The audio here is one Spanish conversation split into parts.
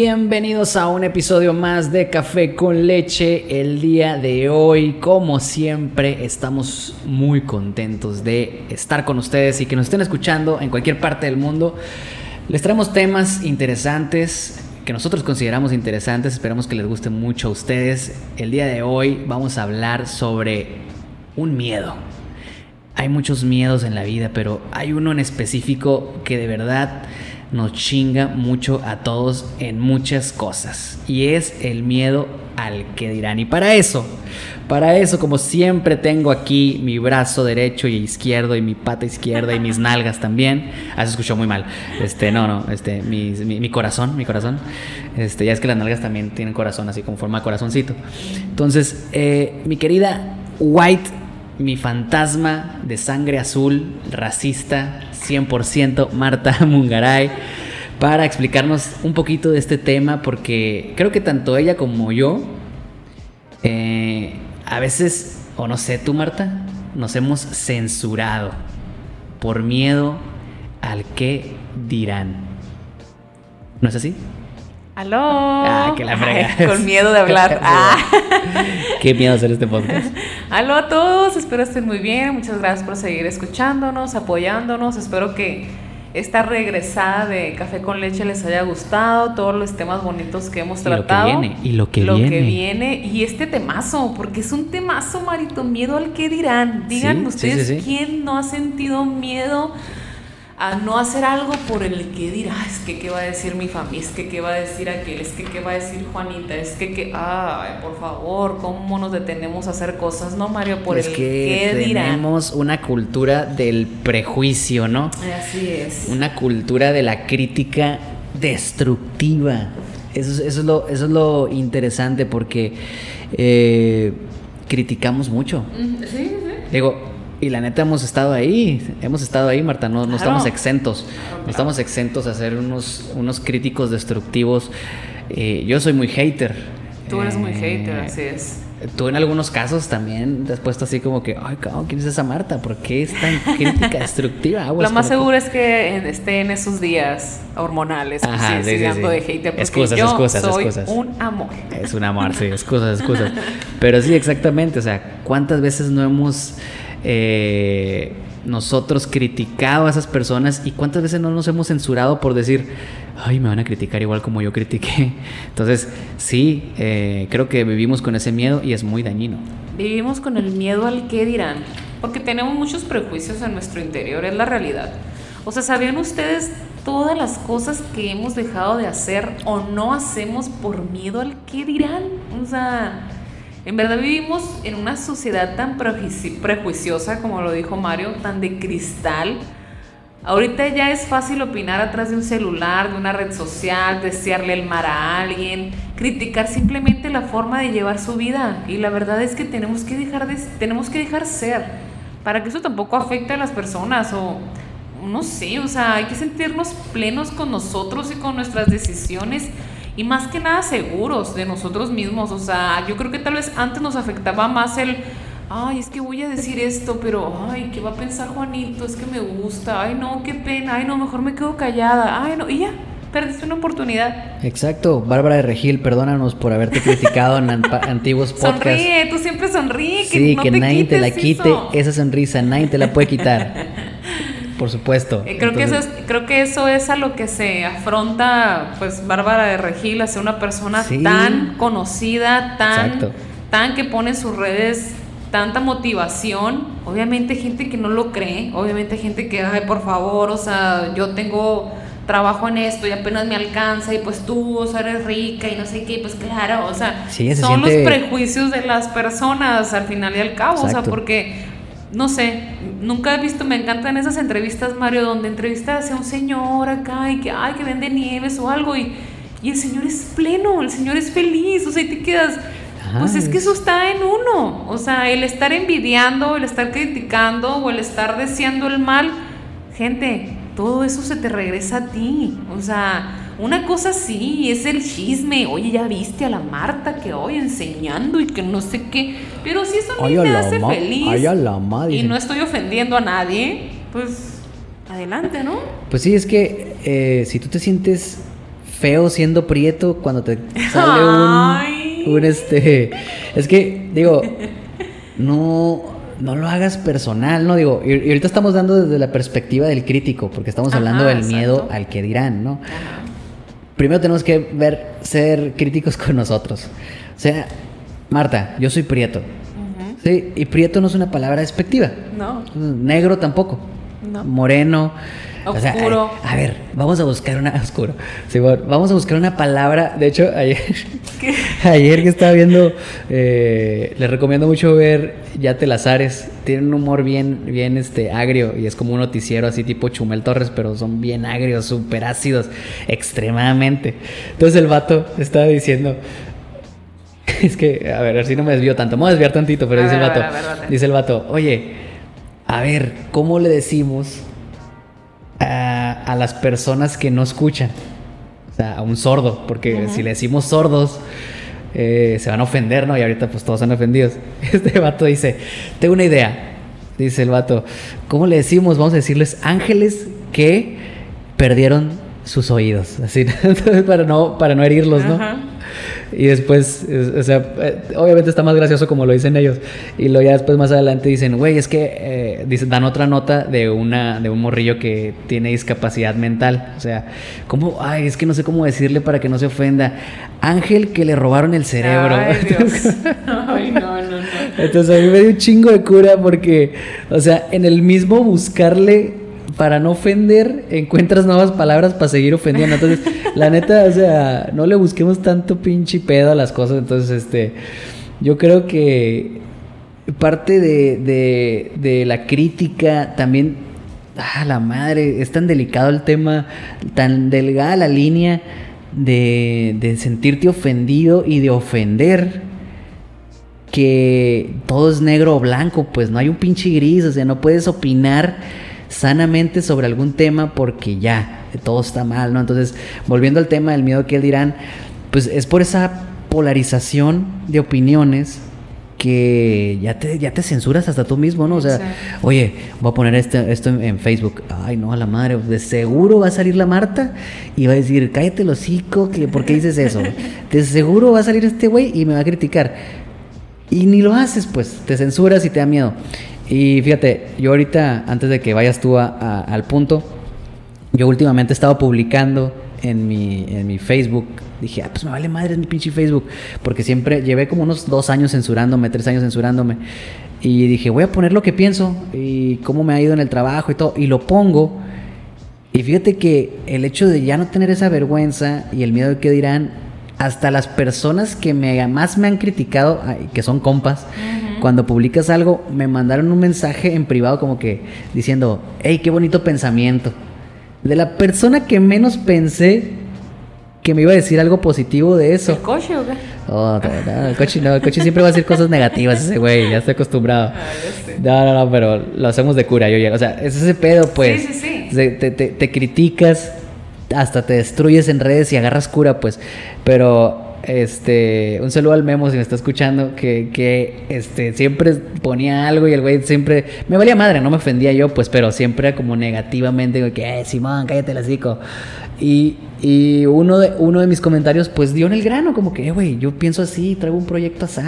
Bienvenidos a un episodio más de Café con Leche. El día de hoy, como siempre, estamos muy contentos de estar con ustedes y que nos estén escuchando en cualquier parte del mundo. Les traemos temas interesantes que nosotros consideramos interesantes. Esperamos que les guste mucho a ustedes. El día de hoy vamos a hablar sobre un miedo. Hay muchos miedos en la vida, pero hay uno en específico que de verdad nos chinga mucho a todos en muchas cosas. Y es el miedo al que dirán. Y para eso, para eso, como siempre, tengo aquí mi brazo derecho y izquierdo y mi pata izquierda y mis nalgas también. Ah, se escuchó muy mal. Este, no, no, este, mi, mi, corazón, mi corazón. Este, ya es que las nalgas también tienen corazón, así como forma de corazoncito. Entonces, eh, mi querida White, mi fantasma de sangre azul, racista, 100% Marta Mungaray para explicarnos un poquito de este tema porque creo que tanto ella como yo eh, a veces, o no sé tú Marta, nos hemos censurado por miedo al que dirán. ¿No es así? ¡Aló! Ah, que la frega. con miedo de hablar. ah. Qué miedo hacer este podcast. ¡Aló a todos! Espero estén muy bien. Muchas gracias por seguir escuchándonos, apoyándonos. Espero que esta regresada de Café con Leche les haya gustado, todos los temas bonitos que hemos tratado. Y lo que viene, y lo que lo viene. que viene, y este temazo, porque es un temazo, Marito, miedo al que dirán. Digan Sí, ustedes, sí, sí, sí. ¿quién no ha sentido miedo a no hacer algo por el que dirá? Es que qué va a decir mi familia, es que qué va a decir aquel, es que qué va a decir Juanita, es que qué, ay, por favor, ¿cómo nos detenemos a hacer cosas, no, Mario? Por es el que dirán. tenemos una cultura del prejuicio, ¿no? Así es. Una cultura de la crítica destructiva. Eso, es- eso, es, lo, eso es lo interesante porque eh, criticamos mucho. Mm, Sí, sí. Digo, y la neta hemos estado ahí, hemos estado ahí, Marta, no, no Claro. estamos exentos, no estamos exentos a ser unos, unos críticos destructivos. Eh, yo soy muy hater. Tú eres muy Eh, hater, así es. Tú en algunos casos también te has puesto así como que, ay, cabrón, ¿quién es esa Marta? ¿Por qué es tan crítica destructiva? Lo más que- seguro es que en- esté en esos días hormonales, Ajá, sí, sí, sí, de hater, porque Excusas, yo excusas, soy excusas. un amor. Es un amor, sí, excusas, excusas. Pero sí, exactamente. O sea, ¿cuántas veces no hemos eh, nosotros criticado a esas personas y cuántas veces no nos hemos censurado por decir, ay, me van a criticar igual como yo critiqué? Entonces, sí, eh, creo que vivimos con ese miedo y es muy dañino. Vivimos con el miedo al qué dirán, porque tenemos muchos prejuicios en nuestro interior, es la realidad. O sea, ¿sabían ustedes todas las cosas que hemos dejado de hacer o no hacemos por miedo al qué dirán? O sea, en verdad vivimos en una sociedad tan prejuici- prejuiciosa, como lo dijo Mario, tan de cristal. Ahorita ya es fácil opinar atrás de un celular, de una red social, desearle el mal a alguien, criticar simplemente la forma de llevar su vida. Y la verdad es que tenemos que dejar de, tenemos que dejar ser, para que eso tampoco afecte a las personas o no sé, o sea, hay que sentirnos plenos con nosotros y con nuestras decisiones y más que nada seguros de nosotros mismos. O sea, yo creo que tal vez antes nos afectaba más el, ay, es que voy a decir esto, pero, ay, ¿qué va a pensar Juanito? Es que me gusta, ay, no, qué pena, ay, no, mejor me quedo callada, ay, no, y ya, perdiste una oportunidad. Exacto, Bárbara de Regil, perdónanos por haberte criticado en an- antiguos podcasts. Sonríe, tú siempre sonríe, que Sí, no que te nadie te la quite eso. esa sonrisa, nadie te la puede quitar. Por supuesto. Eh, creo, que eso es, creo que eso es a lo que se afronta pues Bárbara de Regil, a ser una persona Sí. tan conocida, tan, Exacto. tan que pone en sus redes tanta motivación. Obviamente gente que no lo cree, obviamente gente que, ay, por favor, o sea, yo tengo trabajo en esto y apenas me alcanza y pues tú, o sea, eres rica y no sé qué, pues claro, o sea, Sí, se son siente- los prejuicios de las personas al final y al cabo, o sea, porque no sé, nunca he visto, me encantan esas entrevistas, Mario, donde entrevistas a un señor acá y que, ay, que vende nieves o algo y, y el señor es pleno, el señor es feliz, o sea, y te quedas, Ajá, pues es que es- eso está en uno, o sea, el estar envidiando, el estar criticando o el estar deseando el mal, gente, todo eso se te regresa a ti, o sea, una cosa sí, es el chisme. Oye, ya viste a la Marta que hoy enseñando y que no sé qué. Pero si eso a te la hace ma- feliz a la y no estoy ofendiendo a nadie, pues adelante, ¿no? Pues sí, es que eh, si tú te sientes feo siendo prieto cuando te sale un, un este. Es que, digo, no, no lo hagas personal, ¿no? Digo, y, ahorita estamos dando desde la perspectiva del crítico, porque estamos hablando del miedo al que dirán, ¿no? Primero tenemos que ver, ser críticos con nosotros. O sea, Marta, yo soy prieto. Sí, y prieto no es una palabra despectiva. No. Negro tampoco. No. Moreno. Oscuro. a, ver, vamos a buscar una. Oscuro. Sí, vamos a buscar una palabra. De hecho, ayer. Ayer que estaba viendo. Eh, les recomiendo mucho ver Yate Lazares. Tienen un humor bien, bien este, agrio. Y es como un noticiero así tipo Chumel Torres. Pero son bien agrios, súper ácidos. Extremadamente. Entonces el vato estaba diciendo. Es que, a ver, a ver si no me desvío tanto. Me voy a desviar tantito, pero dice el vato. dice el vato, oye, a ver, ¿cómo le decimos a, las personas que no escuchan. O sea, a un sordo, porque si le decimos sordos, eh, se van a ofender, ¿no? Y ahorita pues todos están ofendidos. Este vato dice, tengo una idea, dice el vato, ¿cómo le decimos? Vamos a decirles ángeles que perdieron sus oídos, así, para no, para no herirlos, ¿no? Y después, o sea, eh, obviamente está más gracioso como lo dicen ellos. Y luego ya después más adelante dicen, güey, es que eh, dicen, dan otra nota de una de un morrillo que tiene discapacidad mental. O sea, ¿cómo? Ay, es que no sé cómo decirle para que no se ofenda. Ángel que le robaron el cerebro. Ay, Dios. Ay, no, no, no. Entonces a mí me dio un chingo de cura porque, o sea, en el mismo buscarle para no ofender, encuentras nuevas palabras para seguir ofendiendo. Entonces, la neta, o sea, no le busquemos tanto pinche pedo a las cosas. Entonces, este, yo creo que parte de, de, la crítica también, ah, la madre, es tan delicado el tema, tan delgada la línea de, de sentirte ofendido y de ofender que todo es negro o blanco, pues no hay un pinche gris, o sea, no puedes opinar sanamente sobre algún tema porque ya, todo está mal, ¿no? Entonces, volviendo al tema del miedo que él dirán, pues es por esa polarización de opiniones que ya te, ya te censuras hasta tú mismo, ¿no? O sea, oye, voy a poner este, esto en, Facebook. Ay, no, a la madre, de seguro va a salir la Marta y va a decir, cállate el hocico, que, ¿por qué dices eso? De seguro va a salir este güey y me va a criticar. Y ni lo haces, pues, te censuras y te da miedo. Y fíjate, yo ahorita, antes de que vayas tú al punto, yo últimamente he estado publicando en mi, en mi Facebook. Dije, ah, pues me vale madre mi pinche Facebook. Porque siempre llevé como unos dos años censurándome, tres años censurándome. Y dije, voy a poner lo que pienso y cómo me ha ido en el trabajo y todo. Y lo pongo. Y fíjate que el hecho de ya no tener esa vergüenza y el miedo de que dirán, hasta las personas que me, más me han criticado, que son compas, cuando publicas algo, me mandaron un mensaje en privado como que diciendo, hey, qué bonito pensamiento. De la persona que menos pensé que me iba a decir algo positivo de eso. ¿El coche o qué? Oh, no, el coche no, el coche siempre va a decir cosas negativas ese güey, ya estoy acostumbrado. Ah, no, no, no, pero lo hacemos de cura, yo ya, o sea, es ese pedo, pues. Sí, sí, sí. Te, te, te criticas, hasta te destruyes en redes y agarras cura, pues. Pero este, un saludo al Memo si me está escuchando, que, que este, siempre ponía algo y el güey siempre, me valía madre, no me ofendía yo, pues, pero siempre como negativamente, que, eh, Simón, cállate el hocico. Y, y uno, de, uno de mis comentarios, pues, dio en el grano, como que, eh, güey, yo pienso así, traigo un proyecto así,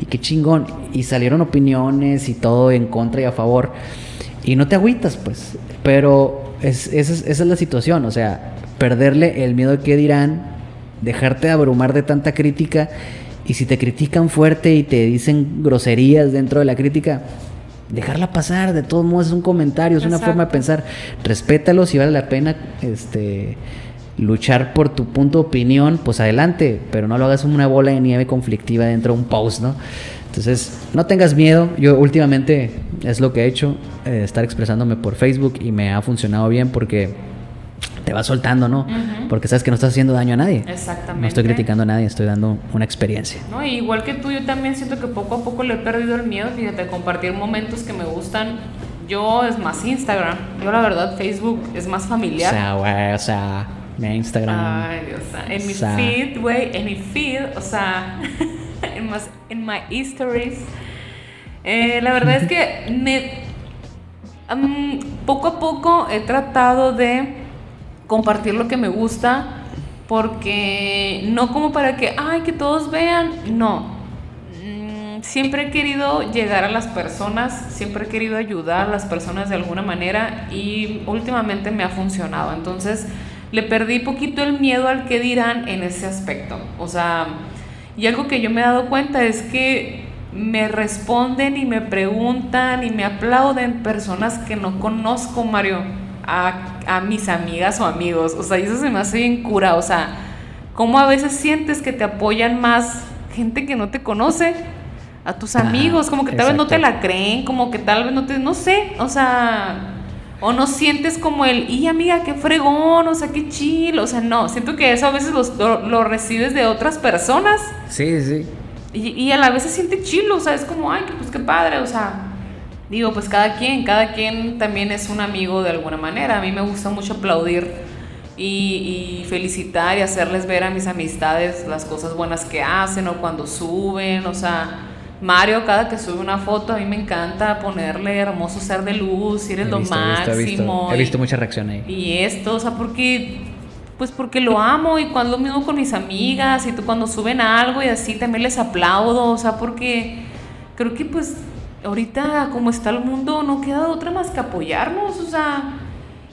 y qué chingón. Y salieron opiniones y todo en contra y a favor. Y no te agüitas, pues, pero es, es, esa es la situación, o sea, perderle el miedo qué dirán dejarte abrumar de tanta crítica y si te critican fuerte y te dicen groserías dentro de la crítica, dejarla pasar, de todos modos es un comentario, es una forma de pensar, respétalo si vale la pena este luchar por tu punto de opinión, pues adelante, pero no lo hagas una bola de nieve conflictiva dentro de un post, ¿no? Entonces, no tengas miedo. Yo últimamente es lo que he hecho, eh, estar expresándome por Facebook y me ha funcionado bien porque te va soltando, ¿no? Porque sabes que no estás haciendo daño a nadie. Exactamente. No estoy criticando a nadie, estoy dando una experiencia. No, igual que tú, yo también siento que poco a poco le he perdido el miedo, fíjate, compartir momentos que me gustan. Yo es más Instagram. Yo la verdad Facebook es más familiar. O sea, güey, o sea, mi Instagram. Ay, Dios, en mi feed, güey, en mi feed, o sea, en más en my stories. Eh, la verdad es que me poco a poco he tratado de compartir lo que me gusta, porque no como para que, ay, que todos vean, no. Mm, siempre he querido llegar a las personas, siempre he querido ayudar a las personas de alguna manera y últimamente me ha funcionado. Entonces le perdí poquito el miedo al que dirán en ese aspecto. O sea, y algo que yo me he dado cuenta es que me responden y me preguntan y me aplauden personas que no conozco, Mario, a, a mis amigas o amigos. O sea, y eso se me hace bien cura. O sea, cómo a veces sientes que te apoyan más gente que no te conoce a tus amigos, como que tal vez no te la creen, como que tal vez no te, no sé, o sea, o no sientes como el, y amiga, qué fregón, o sea, qué chill, o sea, no, siento que eso a veces lo, lo recibes de otras personas. Sí, sí. Y, a la vez se siente chilo, o sea, es como, ay, pues qué padre, o sea, digo, pues cada quien, cada quien también es un amigo de alguna manera. A mí me gusta mucho aplaudir y, y, felicitar y hacerles ver a mis amistades las cosas buenas que hacen o cuando suben, o sea, Mario cada que sube una foto a mí me encanta ponerle hermoso ser de luz, eres lo máximo. He visto, he visto mucha reacción ahí. Y esto, o sea, porque pues porque lo amo y cuando lo mismo con mis amigas y cuando suben algo y así también les aplaudo, o sea, porque creo que pues ahorita como está el mundo no queda otra más que apoyarnos, o sea,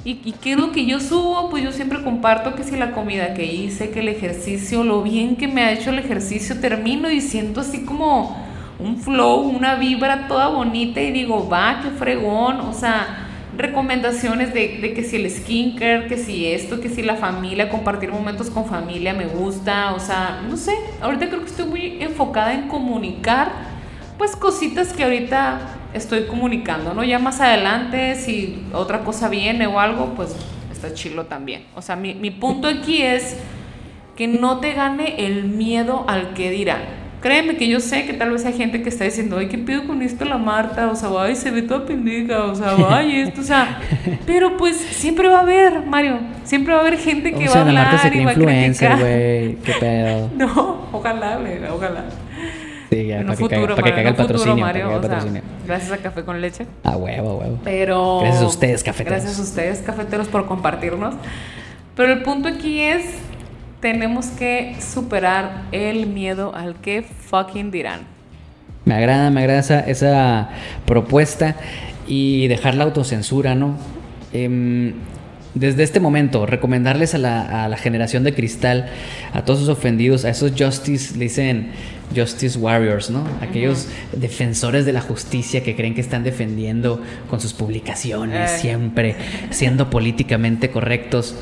y, y qué es lo que yo subo, pues yo siempre comparto que si la comida que hice, que el ejercicio, lo bien que me ha hecho el ejercicio, termino y siento así como un flow, una vibra toda bonita y digo, va, qué fregón, o sea, recomendaciones de, que si el skincare, que si esto, que si la familia, compartir momentos con familia me gusta, o sea, no sé, ahorita creo que estoy muy enfocada en comunicar, pues cositas que ahorita estoy comunicando, ¿no? Ya más adelante, si otra cosa viene o algo, pues está chilo también. O sea, mi, mi punto aquí es que no te gane el miedo al que dirán Créeme que yo sé que tal vez hay gente que está diciendo, ay, ¿qué pido con esto la Marta? O sea, ay, se ve toda pendeja, o sea, ay, esto, o sea, pero pues siempre va a haber, Mario, siempre va a haber gente que va a hablar Marta se y va a criticar. güey, qué pedo. No, ojalá, ojalá. Sí, ya, para, futuro, que, para, que caiga el patrocinio. Mario, o sea, gracias a Café con Leche. A huevo, a huevo. Pero... Gracias a ustedes, cafeteros. Gracias a ustedes, cafeteros, por compartirnos. Pero el punto aquí es tenemos que superar el miedo al que fucking dirán. Me agrada, me agrada esa, propuesta y dejar la autocensura, ¿no? Em, desde este momento, recomendarles a la, generación de cristal, a todos esos ofendidos, a esos justice, le dicen justice warriors, ¿no? Aquellos defensores de la justicia que creen que están defendiendo con sus publicaciones, eh. siempre siendo políticamente correctos.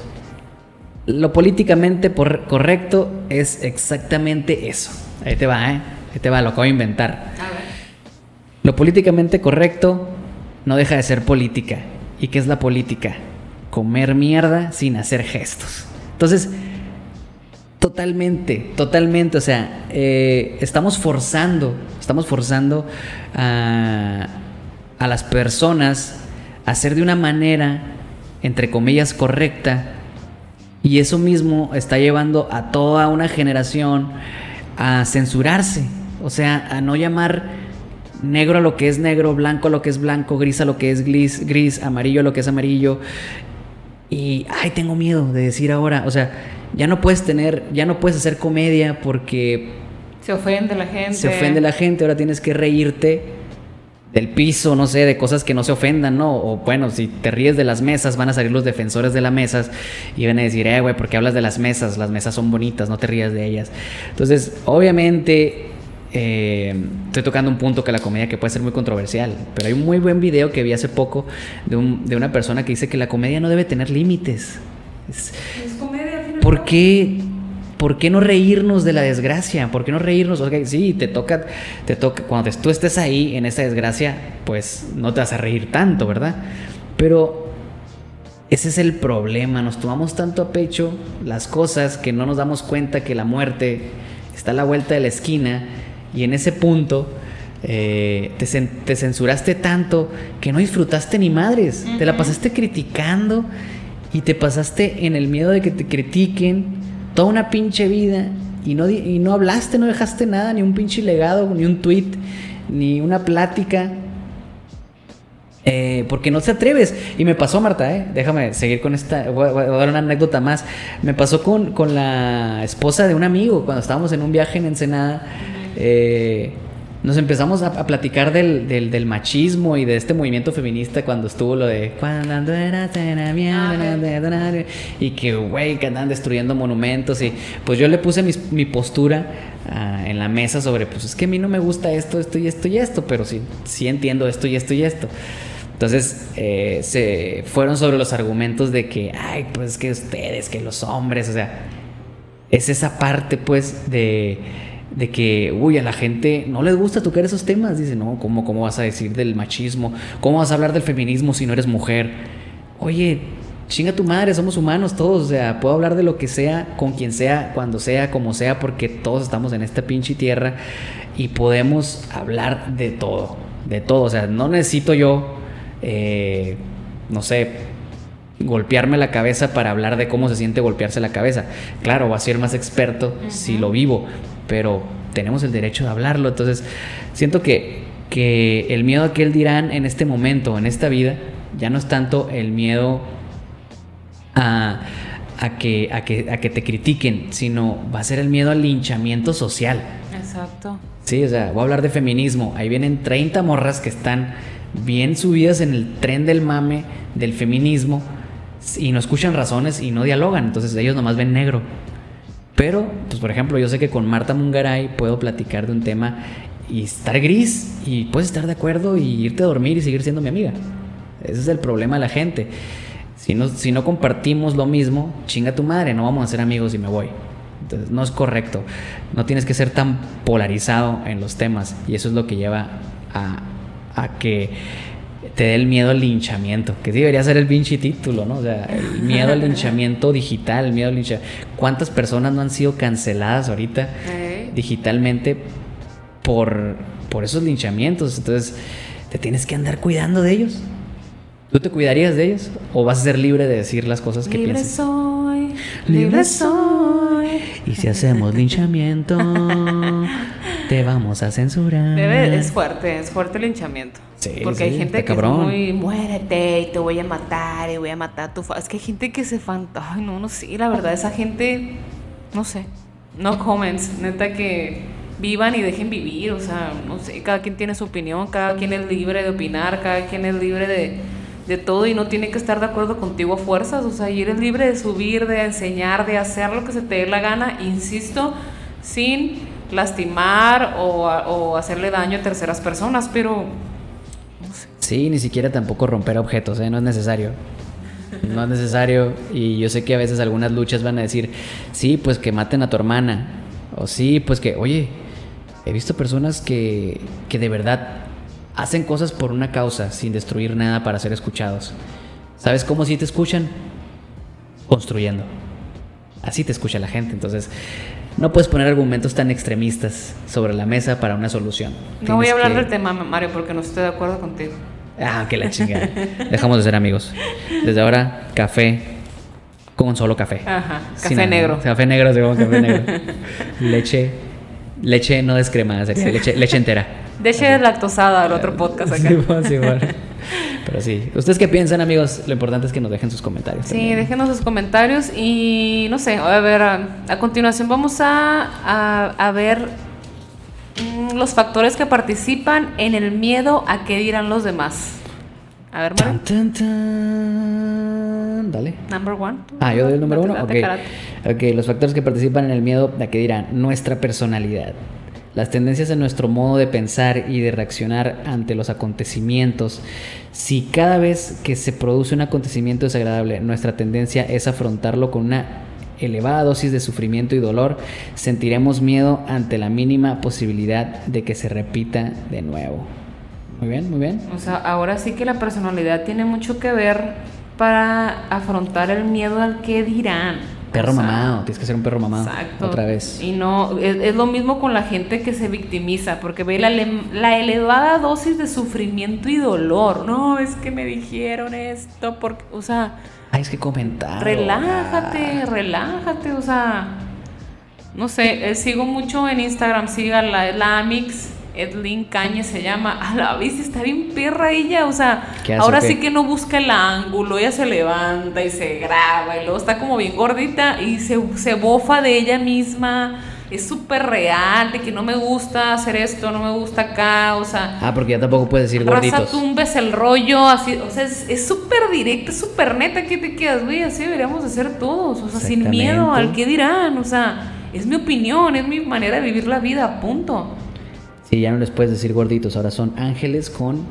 Lo políticamente correcto es exactamente eso. Ahí te va, ¿eh? Ahí te va, lo acabo de inventar. Lo políticamente correcto no deja de ser política. ¿Y qué es la política? Comer mierda sin hacer gestos. Entonces, totalmente, totalmente, o sea, eh, estamos forzando, estamos forzando a, a las personas a hacer de una manera, entre comillas, correcta, y eso mismo está llevando a toda una generación a censurarse, o sea, a no llamar negro a lo que es negro, blanco a lo que es blanco, gris a lo que es gris, gris, amarillo a lo que es amarillo. Y, ay, tengo miedo de decir ahora, o sea, ya no puedes tener, ya no puedes hacer comedia porque... Se ofende la gente. Se ofende la gente, ahora tienes que reírte del piso, no sé, de cosas que no se ofendan, ¿no? O bueno, si te ríes de las mesas, van a salir los defensores de las mesas y van a decir, eh, güey, ¿por qué hablas de las mesas? Las mesas son bonitas, no te rías de ellas. Entonces, obviamente, eh, estoy tocando un punto que la comedia que puede ser muy controversial, pero hay un muy buen video que vi hace poco de, de una persona que dice que la comedia no debe tener límites. Es, comedia. ¿Por qué? ¿por qué no reírnos de la desgracia? ¿Por qué no reírnos? Okay, sí, te toca, te toca, cuando tú estés ahí en esa desgracia, pues no te vas a reír tanto, ¿verdad? Pero ese es el problema, nos tomamos tanto a pecho las cosas que no nos damos cuenta que la muerte está a la vuelta de la esquina y en ese punto eh, te, censuraste tanto que no disfrutaste ni madres, te la pasaste criticando y te pasaste en el miedo de que te critiquen toda una pinche vida y no, y no hablaste, no dejaste nada, ni un pinche legado, ni un tweet, ni una plática. Eh, porque no te atreves. Y me pasó, Marta, ¿eh? déjame seguir con esta. Voy, a dar una anécdota más. Me pasó con, con, la esposa de un amigo cuando estábamos en un viaje en Ensenada. Eh, nos empezamos a, platicar del, del, machismo y de este movimiento feminista cuando estuvo lo de cuando era y que güey que andan destruyendo monumentos y pues yo le puse mi, postura ah, en la mesa sobre pues es que a mí no me gusta esto, esto y esto y esto, pero sí, sí entiendo esto y esto y esto. Entonces eh, se fueron sobre los argumentos de que, ay, pues que ustedes, que los hombres, o sea, es esa parte pues de, de que, uy, a la gente no les gusta tocar esos temas. Dice, no, ¿cómo, ¿cómo vas a decir del machismo? ¿Cómo vas a hablar del feminismo si no eres mujer? Oye, chinga tu madre, somos humanos todos, o sea, puedo hablar de lo que sea, con quien sea, cuando sea, como sea, porque todos estamos en esta pinche tierra y podemos hablar de todo, de todo, o sea, no necesito yo eh, no sé, golpearme la cabeza para hablar de cómo se siente golpearse la cabeza. Claro, va a ser más experto si lo vivo, pero tenemos el derecho de hablarlo. Entonces, siento que, que el miedo a que él dirán en este momento, en esta vida, ya no es tanto el miedo a, a, que, a, que, a que te critiquen, sino va a ser el miedo al linchamiento social. Exacto. Sí, o sea, voy a hablar de feminismo. Ahí vienen 30 morras que están bien subidas en el tren del mame del feminismo y no escuchan razones y no dialogan, entonces ellos nomás ven negro. Pero, pues por ejemplo, yo sé que con Marta Mungaray puedo platicar de un tema y estar gris y puedes estar de acuerdo y irte a dormir y seguir siendo mi amiga. Ese es el problema de la gente. Si no, si no compartimos lo mismo, chinga tu madre, no vamos a ser amigos y me voy. Entonces, no es correcto. No tienes que ser tan polarizado en los temas y eso es lo que lleva a a que te dé el miedo al linchamiento, que sí debería ser el pinche título, ¿no? O sea, el miedo al linchamiento digital, el miedo al linchamiento. ¿Cuántas personas no han sido canceladas ahorita digitalmente por, por esos linchamientos? Entonces, te tienes que andar cuidando de ellos. ¿Tú te cuidarías de ellos? ¿O vas a ser libre de decir las cosas que libre piensas? Soy, libre soy. Y si hacemos linchamiento, te vamos a censurar. es fuerte, es fuerte el linchamiento. Sí, Porque hay gente que es muy, muérete y te voy a matar y voy a matar a tu... Es que hay gente que se fanta... Ay, no, no sé, la verdad, esa gente, no sé, no comments, neta que vivan y dejen vivir, o sea, no sé, cada quien tiene su opinión, cada quien es libre de opinar, cada quien es libre de de todo y no tiene que estar de acuerdo contigo a fuerzas, o sea, y eres libre de subir, de enseñar, de hacer lo que se te dé la gana, insisto, sin lastimar o, hacerle daño a terceras personas, pero... Sí, ni siquiera tampoco romper objetos, ¿eh? no es necesario. No es necesario y yo sé que a veces algunas luchas van a decir, sí, pues que maten a tu hermana, o sí, pues que, oye, he visto personas que, que de verdad hacen cosas por una causa sin destruir nada para ser escuchados. ¿Sabes cómo si te escuchan? Construyendo. Así te escucha la gente. Entonces, no puedes poner argumentos tan extremistas sobre la mesa para una solución. No voy a hablar del tema, Mario, porque no estoy de acuerdo contigo. Ah, que la chingada. Dejamos de ser amigos. Desde ahora, café con solo café. Ajá, café negro. Café negro, café negro. leche, leche no descremada, sería leche, leche entera. Deje lactosada al otro podcast acá. Sí, sí, Pero sí, ¿ustedes qué piensan, amigos? Lo importante es que nos dejen sus comentarios. Sí, déjenos sus comentarios y no sé, a ver, a, continuación vamos a, a, ver los factores que participan en el miedo a qué dirán los demás. A ver, Mario. Dale. Number one. Ah, yo doy el número uno. Okay. ok, los factores que participan en el miedo a qué dirán nuestra personalidad. Las tendencias en nuestro modo de pensar y de reaccionar ante los acontecimientos. Si cada vez que se produce un acontecimiento desagradable, nuestra tendencia es afrontarlo con una elevada dosis de sufrimiento y dolor, sentiremos miedo ante la mínima posibilidad de que se repita de nuevo. Muy bien, muy bien. O sea, ahora sí que la personalidad tiene mucho que ver para afrontar el miedo al que dirán. Perro mamado, tienes que ser un perro mamado. Exacto. Otra vez. Y no, es, lo mismo con la gente que se victimiza, porque ve la, la, elevada dosis de sufrimiento y dolor. No, es que me dijeron esto, porque, o sea. Ay, es que comentar. Relájate, relájate, o sea. No sé, eh, sigo mucho en Instagram, siga la, la Amix Edlin Cañe se llama. A la vez está bien perra ella. O sea, ¿Qué hace, ahora qué? sí que no busca el ángulo. Ella se levanta y se graba. Y luego está como bien gordita y se, se bofa de ella misma. Es súper real, de que no me gusta hacer esto, no me gusta acá. O sea, Ah, porque ya tampoco puedes decir raza gorditos. tumbes el rollo, así, o sea, es súper directa, súper neta que te quedas, güey, así deberíamos hacer todos, o sea, sin miedo al que dirán, o sea, es mi opinión, es mi manera de vivir la vida, punto. Sí, ya no les puedes decir gorditos, ahora son ángeles con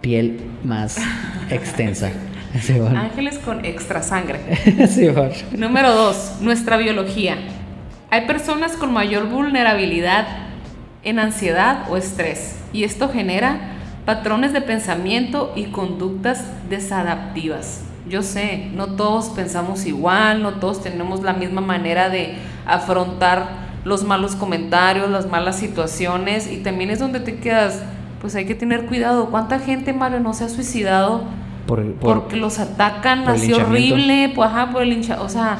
piel más extensa. Sí, bueno. Ángeles con extra sangre. Sí, bueno. Número dos, nuestra biología. Hay personas con mayor vulnerabilidad en ansiedad o estrés y esto genera patrones de pensamiento y conductas desadaptivas. Yo sé, no todos pensamos igual, no todos tenemos la misma manera de afrontar los malos comentarios, las malas situaciones y también es donde te quedas, pues hay que tener cuidado. ¿Cuánta gente, Mario, no se ha suicidado Por, por- porque los atacan por así horrible, pues ajá, por el hincha, o sea,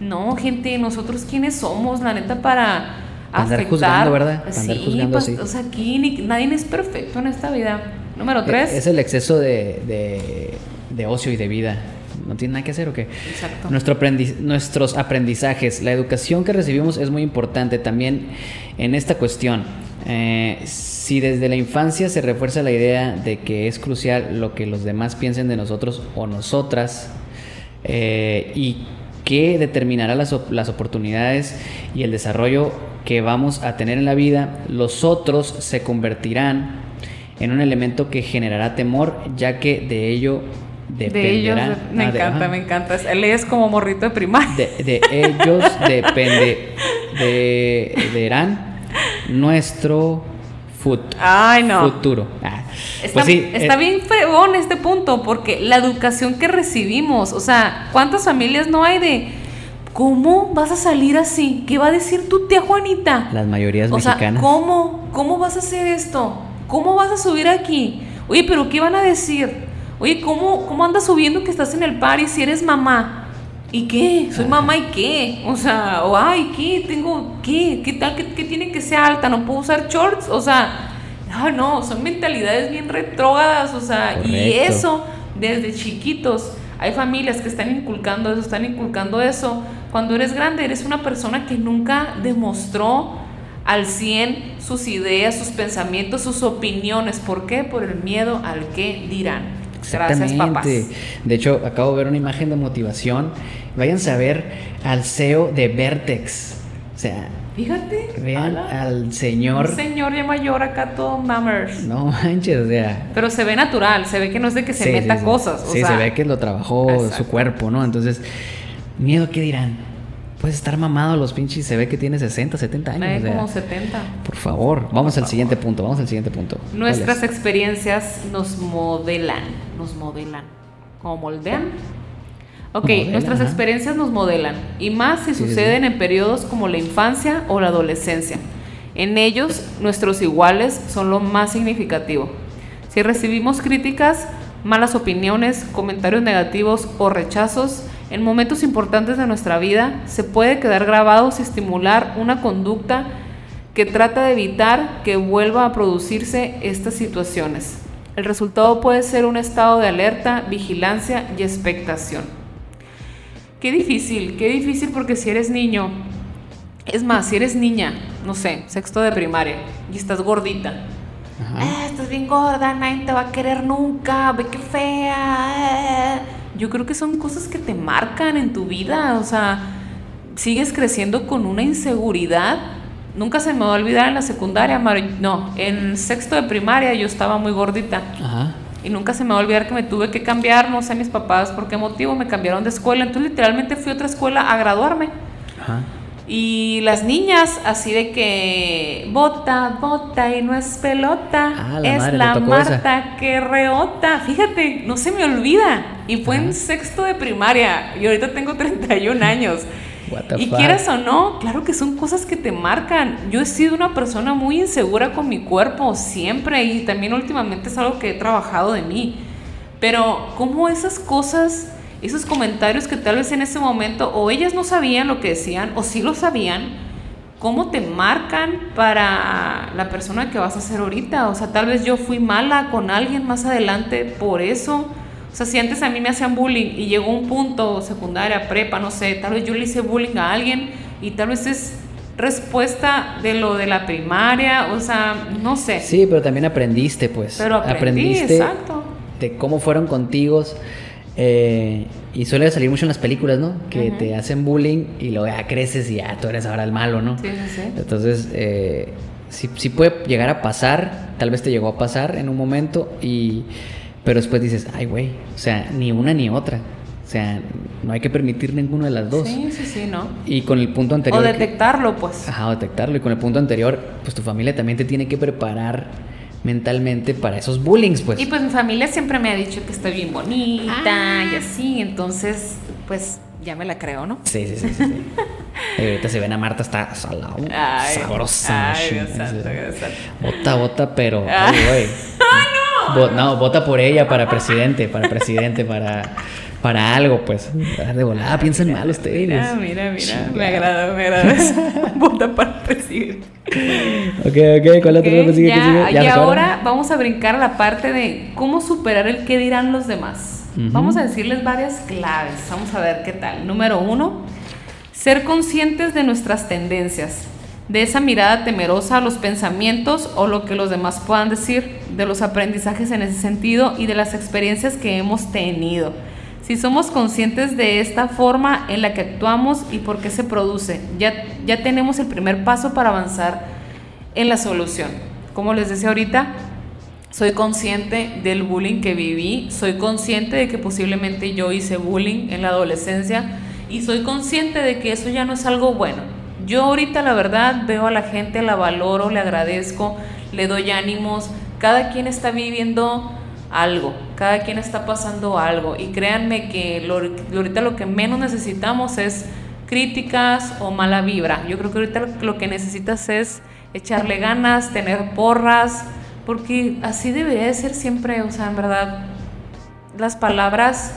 no, gente, nosotros quiénes somos, la neta, para andar afectar. juzgando, ¿verdad? Para andar sí, juzgando pues, o sea, aquí ni- nadie es perfecto en esta vida. Número Eh, tres. Es el exceso de, de- de ocio y de vida. ¿No tiene nada que hacer o qué? Exacto. Nuestro aprendiz- nuestros aprendizajes. La educación que recibimos es muy importante también en esta cuestión. Eh, si desde la infancia se refuerza la idea de que es crucial lo que los demás piensen de nosotros o nosotras eh, y que determinará las, las oportunidades y el desarrollo que vamos a tener en la vida, los otros se convertirán en un elemento que generará temor, ya que de ello de ellos, dependerá. me ah, de- encanta, me encanta. Él es como morrito de primaria. De, de ellos depende, dependerán nuestro fut- Ay, no. futuro. Ah, Está, pues sí, está eh, bien fregón este punto, porque la educación que recibimos, o sea, ¿cuántas familias no hay de cómo vas a salir así? ¿Qué va a decir tu tía Juanita? Las mayorías o sea, mexicanas. ¿cómo? ¿Cómo vas a hacer esto? ¿Cómo vas a subir aquí? Oye, pero ¿qué van a decir? Oye, ¿cómo, cómo andas subiendo que estás en el party si eres mamá? ¿Y qué? ¿Soy mamá y qué? O sea, o ay, ¿qué? ¿Tengo qué? ¿Qué tal que tiene que ser alta? ¿No puedo usar shorts? O sea, no, no, son mentalidades bien retrógradas, o sea, y eso desde chiquitos. Hay familias que están inculcando eso, están inculcando eso. Cuando eres grande, eres una persona que nunca demostró al 100 sus ideas, sus pensamientos, sus opiniones. ¿Por qué? Por el miedo al que dirán. Gracias, papás. Exactamente. De hecho, acabo de ver una imagen de motivación. Váyanse a ver al CEO de Vertex. O sea, Fíjate. vean ala, al señor. Un señor ya mayor acá todo mammers. No manches, o sea. Pero se ve natural, se ve que no es de que se sí, meta sí. cosas. o Sí, sea, se ve que lo trabajó Exacto. su cuerpo, ¿no? Entonces, miedo, ¿qué dirán? Puedes estar mamado a los pinches. Se ve que tiene 60, 70 años. nadie o sea, como 70. Por favor, vamos al siguiente punto. Vamos al siguiente punto. ¿Cuál Nuestras es? experiencias nos modelan, nos modelan. ¿Cómo moldean? Ok, Modelan, nuestras ajá. experiencias nos modelan, y más si Sí, sí, suceden en periodos como la infancia o la adolescencia. En ellos, nuestros iguales son lo más significativo. Si recibimos críticas, malas opiniones, comentarios negativos o rechazos, en momentos importantes de nuestra vida, se puede quedar grabados y estimular una conducta que trata de evitar que vuelva a producirse estas situaciones. El resultado puede ser un estado de alerta, vigilancia y expectación. Qué difícil, qué difícil porque si eres niño, es más, si eres niña, no sé, sexto de primaria, y estás gordita, Ajá. "Ah, estás bien gorda, nadie te va a querer nunca, ve qué fea. Yo creo que son cosas que te marcan en tu vida, o sea, sigues creciendo con una inseguridad. Nunca se me va a olvidar en la secundaria, Mario. No, en sexto de primaria yo estaba muy gordita. Ajá. Y nunca se me va a olvidar que me tuve que cambiar, no sé mis papás por qué motivo, me cambiaron de escuela. Entonces literalmente fui a otra escuela a graduarme. Ajá. Y las niñas, así de que bota, bota y no es pelota, Ah, la es madre, la Marta que reota. Fíjate, no se me olvida. Y fue en sexto de primaria. Y ahorita tengo 31 años. Y fuck? quieras o no, claro que son cosas que te marcan. Yo he sido una persona muy insegura con mi cuerpo, siempre, y también últimamente es algo que he trabajado de mí. Pero, ¿cómo esas cosas, esos comentarios que tal vez en ese momento, o ellas no sabían lo que decían, o sí lo sabían, cómo te marcan para la persona que vas a ser ahorita. O sea, tal vez yo fui mala con alguien más adelante por eso. O sea, si antes a mí me hacían bullying y llegó un punto, secundaria, prepa, no sé, tal vez yo le hice bullying a alguien y tal vez es respuesta de lo de la primaria, o sea, no sé. Sí, pero también aprendiste, pues. Pero aprendí, aprendiste exacto. de cómo fueron contigo. Eh, y suele salir mucho en las películas, ¿no? Que te hacen bullying y luego ya creces y ya tú eres ahora el malo, ¿no? Sí, sí, sí. Entonces, eh, sí, sí puede llegar a pasar, tal vez te llegó a pasar en un momento, y, pero después dices, ay, güey, o sea, ni una ni otra. O sea, no hay que permitir ninguna de las dos. Sí, sí, sí, ¿no? Y con el punto anterior. O que- detectarlo, pues. Ajá, detectarlo. Y con el punto anterior, pues tu familia también te tiene que preparar mentalmente para esos bullings, pues. Y pues mi familia siempre me ha dicho que estoy bien bonita y así, entonces, pues ya me la creo, ¿no? Sí, sí, sí, sí. sí. Y ahorita se ven a Marta, está salado, Ay, sabrosa. ay, Dios santo, sí. Dios santo. Bota, bota, pero. Ah. Ay, güey. Vo- no, vota por ella para presidente, para presidente, para, para algo, pues. De volada, piensen mal ustedes. Mira, mira, mira, Chingada. me agrada, me agrada eso. Vota para presidente. Ok, ok, ¿cuál otro Ok, que sigue? ya, ¿Qué sigue? y ¿Ya acabaron? ahora vamos a brincar a la parte de cómo superar el qué dirán los demás. Vamos a decirles varias claves. Vamos a ver qué tal. Número uno, ser conscientes de nuestras tendencias, de esa mirada temerosa a los pensamientos o lo que los demás puedan decir, de los aprendizajes en ese sentido y de las experiencias que hemos tenido. Si somos conscientes de esta forma en la que actuamos y por qué se produce, ya, ya tenemos el primer paso para avanzar en la solución. Como les decía ahorita, soy consciente del bullying que viví, soy consciente de que posiblemente yo hice bullying en la adolescencia y soy consciente de que eso ya no es algo bueno. Yo ahorita la verdad veo a la gente, la valoro, le agradezco, le doy ánimos, cada quien está viviendo algo, cada quien está pasando algo y créanme que lo, ahorita lo que menos necesitamos es críticas o mala vibra. Yo creo que ahorita lo- que necesitas es echarle ganas, tener porras, porque así debería de ser siempre, o sea, en verdad, las palabras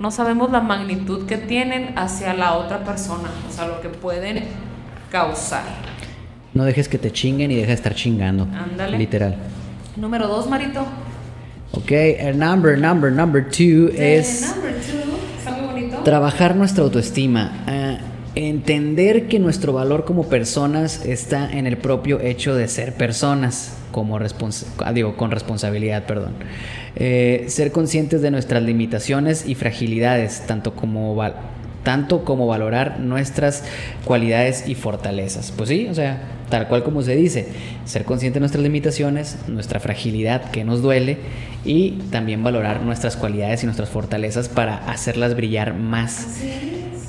no sabemos la magnitud que tienen hacia la otra persona, o sea, lo que pueden causar. No dejes que te chinguen y deja de estar chingando. Ándale. Literal. Número dos, Marito. Ok, el number, number, number two es number two, está muy bonito. trabajar nuestra autoestima. Ah, entender que nuestro valor como personas está en el propio hecho de ser personas, como respons- ah, digo, con responsabilidad, perdón. Eh, ser conscientes de nuestras limitaciones y fragilidades, tanto como val- tanto como valorar nuestras cualidades y fortalezas. Pues sí, o sea, tal cual como se dice, ser consciente de nuestras limitaciones, nuestra fragilidad que nos duele y también valorar nuestras cualidades y nuestras fortalezas para hacerlas brillar más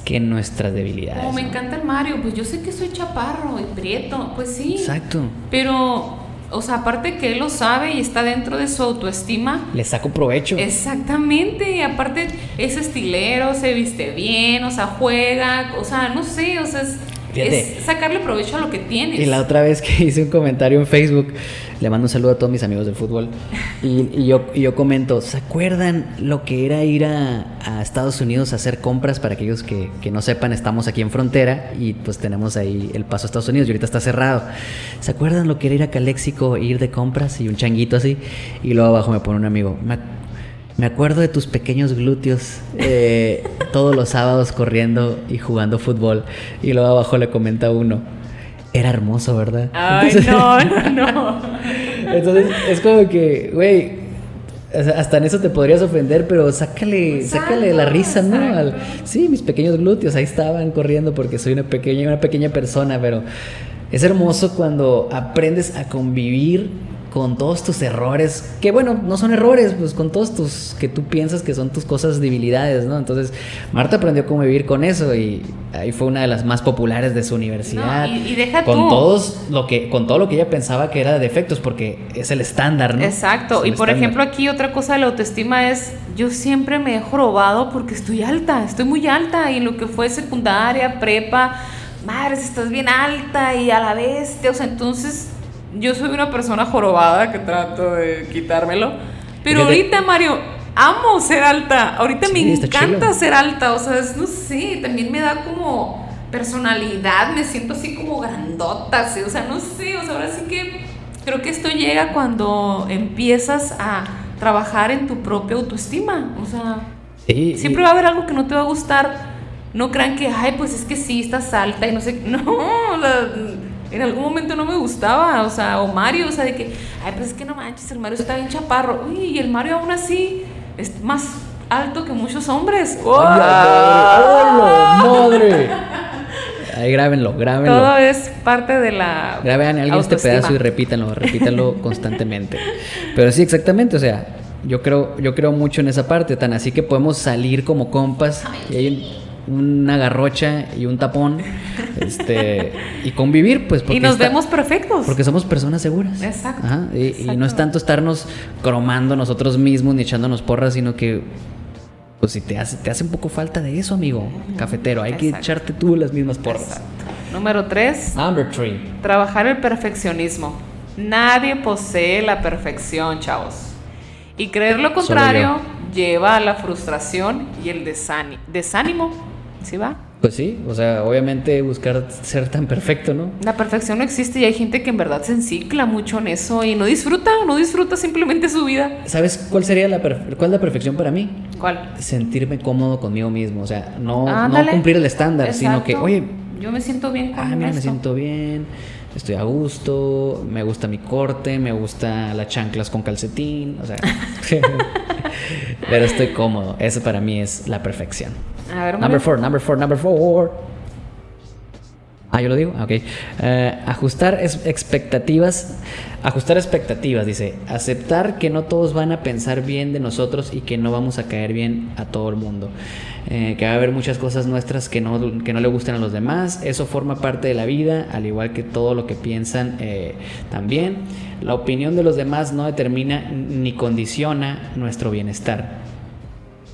que nuestras debilidades. Como me encanta el Mario, pues yo sé que soy chaparro y prieto, pues sí. Exacto. Pero, o sea, aparte que él lo sabe y está dentro de su autoestima, Le saco provecho. Exactamente, y aparte es estilero, se viste bien, o sea, juega, o sea, no sé, o sea, es, Fíjate. es sacarle provecho a lo que tienes. Y la otra vez que hice un comentario en Facebook, le mando un saludo a todos mis amigos del fútbol. Y, y yo, y yo comento, ¿se acuerdan lo que era ir a, a Estados Unidos a hacer compras? Para aquellos que, que no sepan, estamos aquí en frontera y pues tenemos ahí el paso a Estados Unidos y ahorita está cerrado. ¿Se acuerdan lo que era ir a Caléxico, ir de compras y un changuito así? Y luego abajo me pone un amigo, me, acuerdo de tus pequeños glúteos eh, todos los sábados corriendo y jugando fútbol. Y luego abajo le comenta uno, era hermoso, ¿verdad? Ay, Entonces- no, no, no. entonces es como que, güey, hasta en eso te podrías ofender, pero sácale, Exacto, sácale la risa, ¿no? Al- sí, mis pequeños glúteos ahí estaban corriendo porque soy una pequeña, una pequeña persona, pero es hermoso cuando aprendes a convivir con todos tus errores, que bueno, no son errores, pues con todos tus, que tú piensas que son tus cosas debilidades, ¿no? Entonces, Marta aprendió a convivir con eso y ahí fue una de las más populares de su universidad. No, y- y deja con tú. todos lo que, con todo lo que ella pensaba que era de defectos, porque es el estándar, ¿no? Exacto, Es y por estándar. ejemplo aquí otra cosa de la autoestima es, yo siempre me he jorobado porque estoy alta, estoy muy alta y lo que fue secundaria, prepa, madre, si estás bien alta y a la vez, o sea, entonces yo soy una persona jorobada que trato de quitármelo, pero ahorita Mario, amo ser alta, ahorita Sí, me encanta ser alta, o sea, es- no sé, también me da como personalidad, me siento así como grandota, ¿sí? o sea, no sé, o sea, ahora sí que creo que esto llega cuando empiezas a trabajar en tu propia autoestima, o sea, siempre va a haber algo que no te va a gustar, no crean que, ay, pues es que sí, estás alta y no sé, no, o sea, en algún momento no me gustaba, o sea, o Mario, o sea, de que, ay, pues es que no manches, el Mario está bien chaparro, uy, y el Mario aún así es más alto que muchos hombres. ¡Oh! madre! Ahí grábenlo, grábenlo. Todo es parte de la. Graben a alguien este pedazo y repítanlo, repítanlo constantemente. Pero sí, exactamente, o sea, yo creo, yo creo mucho en esa parte, tan así que podemos salir como compas y hay una garrocha y un tapón este y convivir pues y nos vemos perfectos. porque somos personas seguras. Exacto, y, no es tanto estarnos cromando nosotros mismos ni echándonos porras sino que pues si te hace te hace un poco falta de eso amigo cafetero hay que echarte tú las mismas porras. Exacto. número tres number three. trabajar el perfeccionismo. Nadie posee la perfección chavos. Y creer lo contrario lleva a la frustración y el desánimo ¿Sí va? Pues sí, o sea, obviamente buscar ser tan perfecto, ¿no? La perfección no existe y hay gente que en verdad se encicla mucho en eso y no disfruta, no disfruta simplemente su vida. ¿Sabes cuál sería la, cuál es la perfección para mí? ¿Cuál? Sentirme cómodo conmigo mismo, o sea, no, no cumplir el estándar, sino que, oye, yo me siento bien con Ah, mira, me siento bien estoy a gusto, me gusta mi corte, me gusta las chanclas con calcetín, o sea, pero estoy cómodo. Eso para mí es la perfección. A ver, number four, number four, number four. Ah, yo lo digo, ok. Eh, ajustar expectativas, ajustar expectativas, dice, aceptar que no todos van a pensar bien de nosotros y que no vamos a caer bien a todo el mundo. Eh, que va a haber muchas cosas nuestras que no, que no le gusten a los demás. Eso forma parte de la vida, al igual que todo lo que piensan eh, también. La opinión de los demás no determina ni condiciona nuestro bienestar.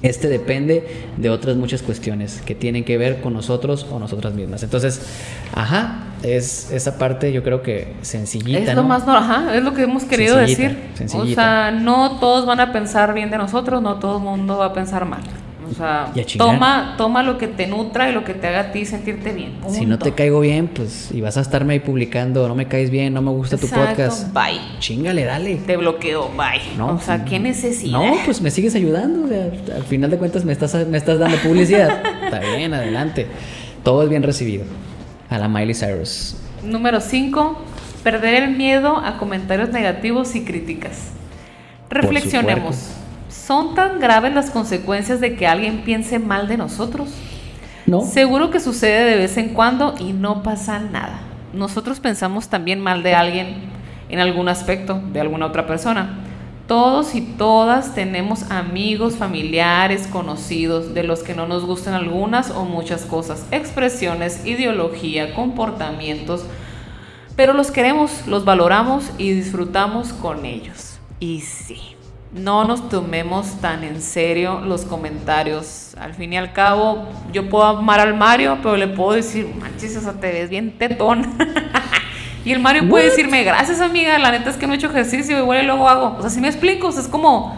Este depende de otras muchas cuestiones que tienen que ver con nosotros o nosotras mismas. Entonces, ajá, es esa parte yo creo que sencillita. Es lo más, no, ajá, es lo que hemos querido decir. O sea, no todos van a pensar bien de nosotros, no todo el mundo va a pensar mal. O sea, toma, toma lo que te nutra y lo que te haga a ti sentirte bien. Si no te caigo bien, pues, y vas a estarme ahí publicando, no me caes bien, no me gusta tu podcast. Bye. Chingale, dale. Te bloqueo, bye. No, o sea, ¿qué necesidad? No, pues me sigues ayudando. al final de cuentas me estás, me estás dando publicidad. Está bien, adelante. Todo es bien recibido. A la Miley Cyrus. Número 5. Perder el miedo a comentarios negativos y críticas. Reflexionemos. ¿Son tan graves las consecuencias de que alguien piense mal de nosotros? No. Seguro que sucede de vez en cuando y no pasa nada. Nosotros pensamos también mal de alguien en algún aspecto, de alguna otra persona. Todos y todas tenemos amigos, familiares, conocidos, de los que no nos gustan algunas o muchas cosas, expresiones, ideología, comportamientos, pero los queremos, los valoramos y disfrutamos con ellos. Y sí no nos tomemos tan en serio los comentarios. Al fin y al cabo, yo puedo amar al Mario, pero le puedo decir, manches, o sea, te ves bien tetón. y el Mario puede decirme, gracias amiga, la neta es que no he hecho ejercicio, igual y luego hago. O sea, si me explico, o sea, es como,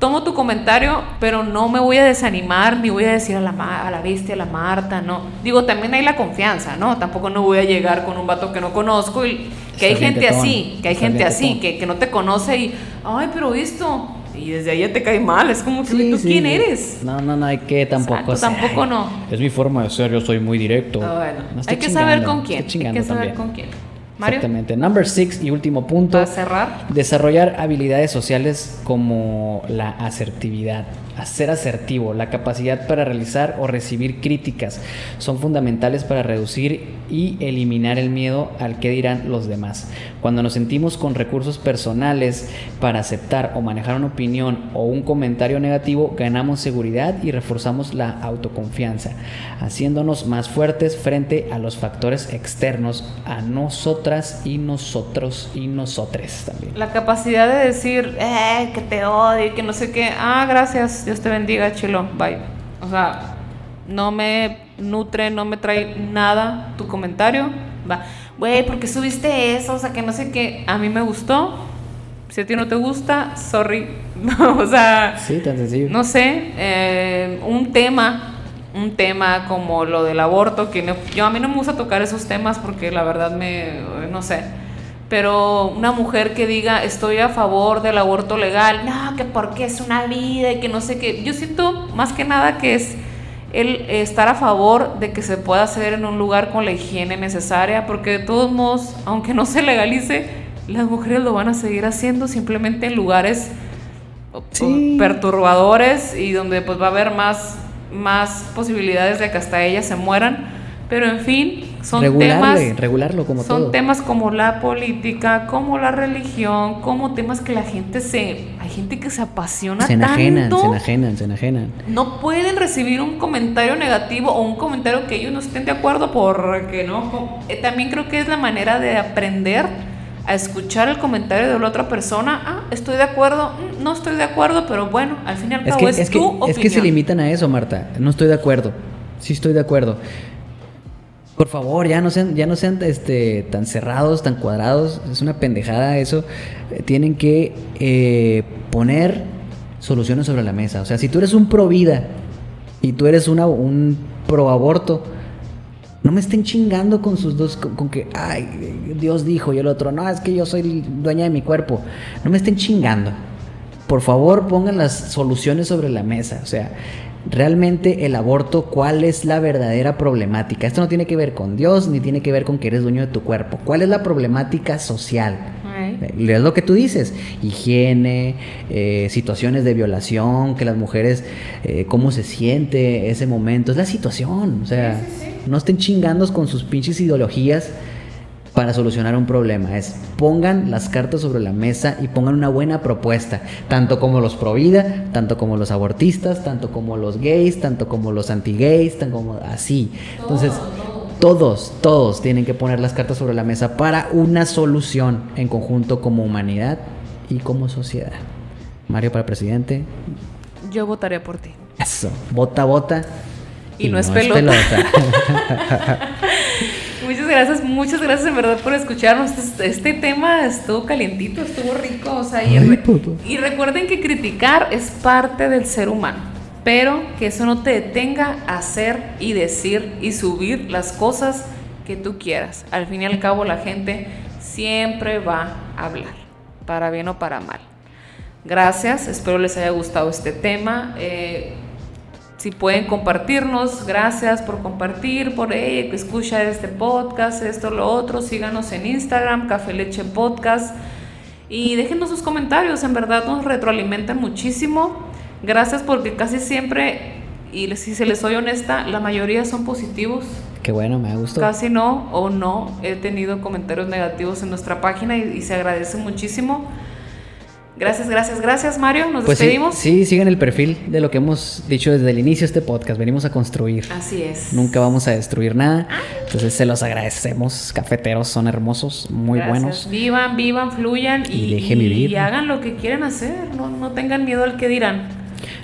tomo tu comentario, pero no me voy a desanimar, ni voy a decir a la, a la bestia, a la Marta, no. Digo, también hay la confianza, ¿no? Tampoco no voy a llegar con un vato que no conozco y que hay gente así, que hay gente así, que, que, no te conoce y, ay, pero esto, y desde ahí ya te cae mal, es como, que ¿tú quién eres? No, no, no, hay que tampoco Tampoco no. Es mi forma de ser, yo soy muy directo. Ah, bueno. hay que saber con quién, hay que saber con quién. Exactamente. Number six y último punto. Para cerrar. Desarrollar habilidades sociales como la asertividad ser asertivo, la capacidad para realizar o recibir críticas son fundamentales para reducir y eliminar el miedo al que dirán los demás. Cuando nos sentimos con recursos personales para aceptar o manejar una opinión o un comentario negativo, ganamos seguridad y reforzamos la autoconfianza, haciéndonos más fuertes frente a los factores externos a nosotras y nosotros y nosotres también. La capacidad de decir, eh, que te odio, que no sé qué, ah, gracias Dios te bendiga, chilo, bye. O sea, no me nutre, no me trae nada tu comentario. Va, güey, ¿por qué subiste eso? O sea, que no sé qué. A mí me gustó. Si a ti no te gusta, sorry. o sea, sí, tan sencillo. No sé, eh, un tema un tema como lo del aborto, que yo a mí no me gusta tocar esos temas porque la verdad me, no sé, pero una mujer que diga estoy a favor del aborto legal, no, que porque es una vida y que no sé qué, yo siento más que nada que es el estar a favor de que se pueda hacer en un lugar con la higiene necesaria, porque de todos modos, aunque no se legalice, las mujeres lo van a seguir haciendo simplemente en lugares perturbadores y donde pues va a haber más, más posibilidades de que hasta ellas se mueran. Pero en fin, son temas. Regularlo como Son temas como la política, como la religión, como temas que la gente se. Hay gente que se apasiona se enajenan, Se enajenan, se enajenan. No pueden recibir un comentario negativo o un comentario que ellos no estén de acuerdo porque no. Eh, también creo que es la manera de aprender a escuchar el comentario de la otra persona. Ah, estoy de acuerdo, mm, no estoy de acuerdo, pero bueno, al fin y al cabo es, es tu que, opinión. Es que se limitan a eso, Marta. No estoy de acuerdo. Sí estoy de acuerdo. Por favor, ya no sean, ya no sean este, tan cerrados, tan cuadrados. Es una pendejada eso. Eh, tienen que eh, poner soluciones sobre la mesa. O sea, si tú eres un pro vida y tú eres un pro aborto, no me estén chingando con sus dos, con, que, ay, Dios dijo y el otro, no, es que yo soy dueña de mi cuerpo. No me estén chingando. Por favor, pongan las soluciones sobre la mesa. O sea, realmente el aborto, cuál es la verdadera problemática. Esto no tiene que ver con Dios, ni tiene que ver con que eres dueño de tu cuerpo. ¿Cuál es la problemática social? Es lo que tú dices, higiene, eh, situaciones de violación, que las mujeres, eh, cómo se siente ese momento, es la situación, o sea, no estén chingando con sus pinches ideologías para solucionar un problema. Es pongan las cartas sobre la mesa y pongan una buena propuesta, tanto como los pro vida, tanto como los abortistas, tanto como los gays, tanto como los anti-gays, tanto como así. Entonces, todos, todos tienen que poner las cartas sobre la mesa para una solución en conjunto como humanidad y como sociedad. Mario para presidente. Yo votaría por ti. Eso, vota, vota. Y, no, es pelota. gracias, muchas gracias en verdad por escucharnos. Este, este tema estuvo calientito, estuvo rico. O sea, y, y recuerden que criticar es parte del ser humano, pero que eso no te detenga a hacer y decir y subir las cosas que tú quieras. Al fin y al cabo, la gente siempre va a hablar, para bien o para mal. Gracias, espero les haya gustado este tema. Eh, si pueden compartirnos, gracias por compartir, por que escucha este podcast, esto, lo otro. Síganos en Instagram, Café Leche Podcast. Y déjenos sus comentarios, en verdad nos retroalimentan muchísimo. Gracias porque casi siempre, y si se les soy honesta, la mayoría son positivos. Qué bueno, me gustado. Casi no o no he tenido comentarios negativos en nuestra página y se agradece muchísimo. Gracias, gracias, gracias Mario. Nos pues despedimos. Sí, sigan el perfil de lo que hemos dicho desde el inicio de este podcast. Venimos a construir. Así es. Nunca vamos a destruir nada. Entonces se los agradecemos. Cafeteros son hermosos, muy buenos. Vivan, vivan, fluyan y, dejen vivir. Y hagan lo que quieran hacer. No, no tengan miedo al que dirán.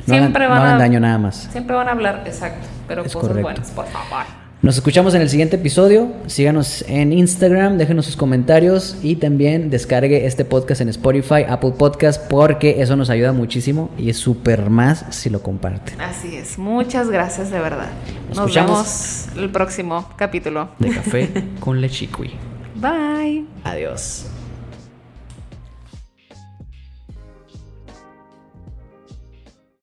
siempre van a, daño nada más. Siempre van a hablar, exacto. Pero cosas buenas, por favor. Nos escuchamos en el siguiente episodio. Síganos en Instagram, déjenos sus comentarios y también descargue este podcast en Spotify, Apple Podcast, porque eso nos ayuda muchísimo y es súper más si lo comparten. Así es. Muchas gracias de verdad. Nos, vemos el próximo capítulo de Café con Lechicui. Bye. Adiós.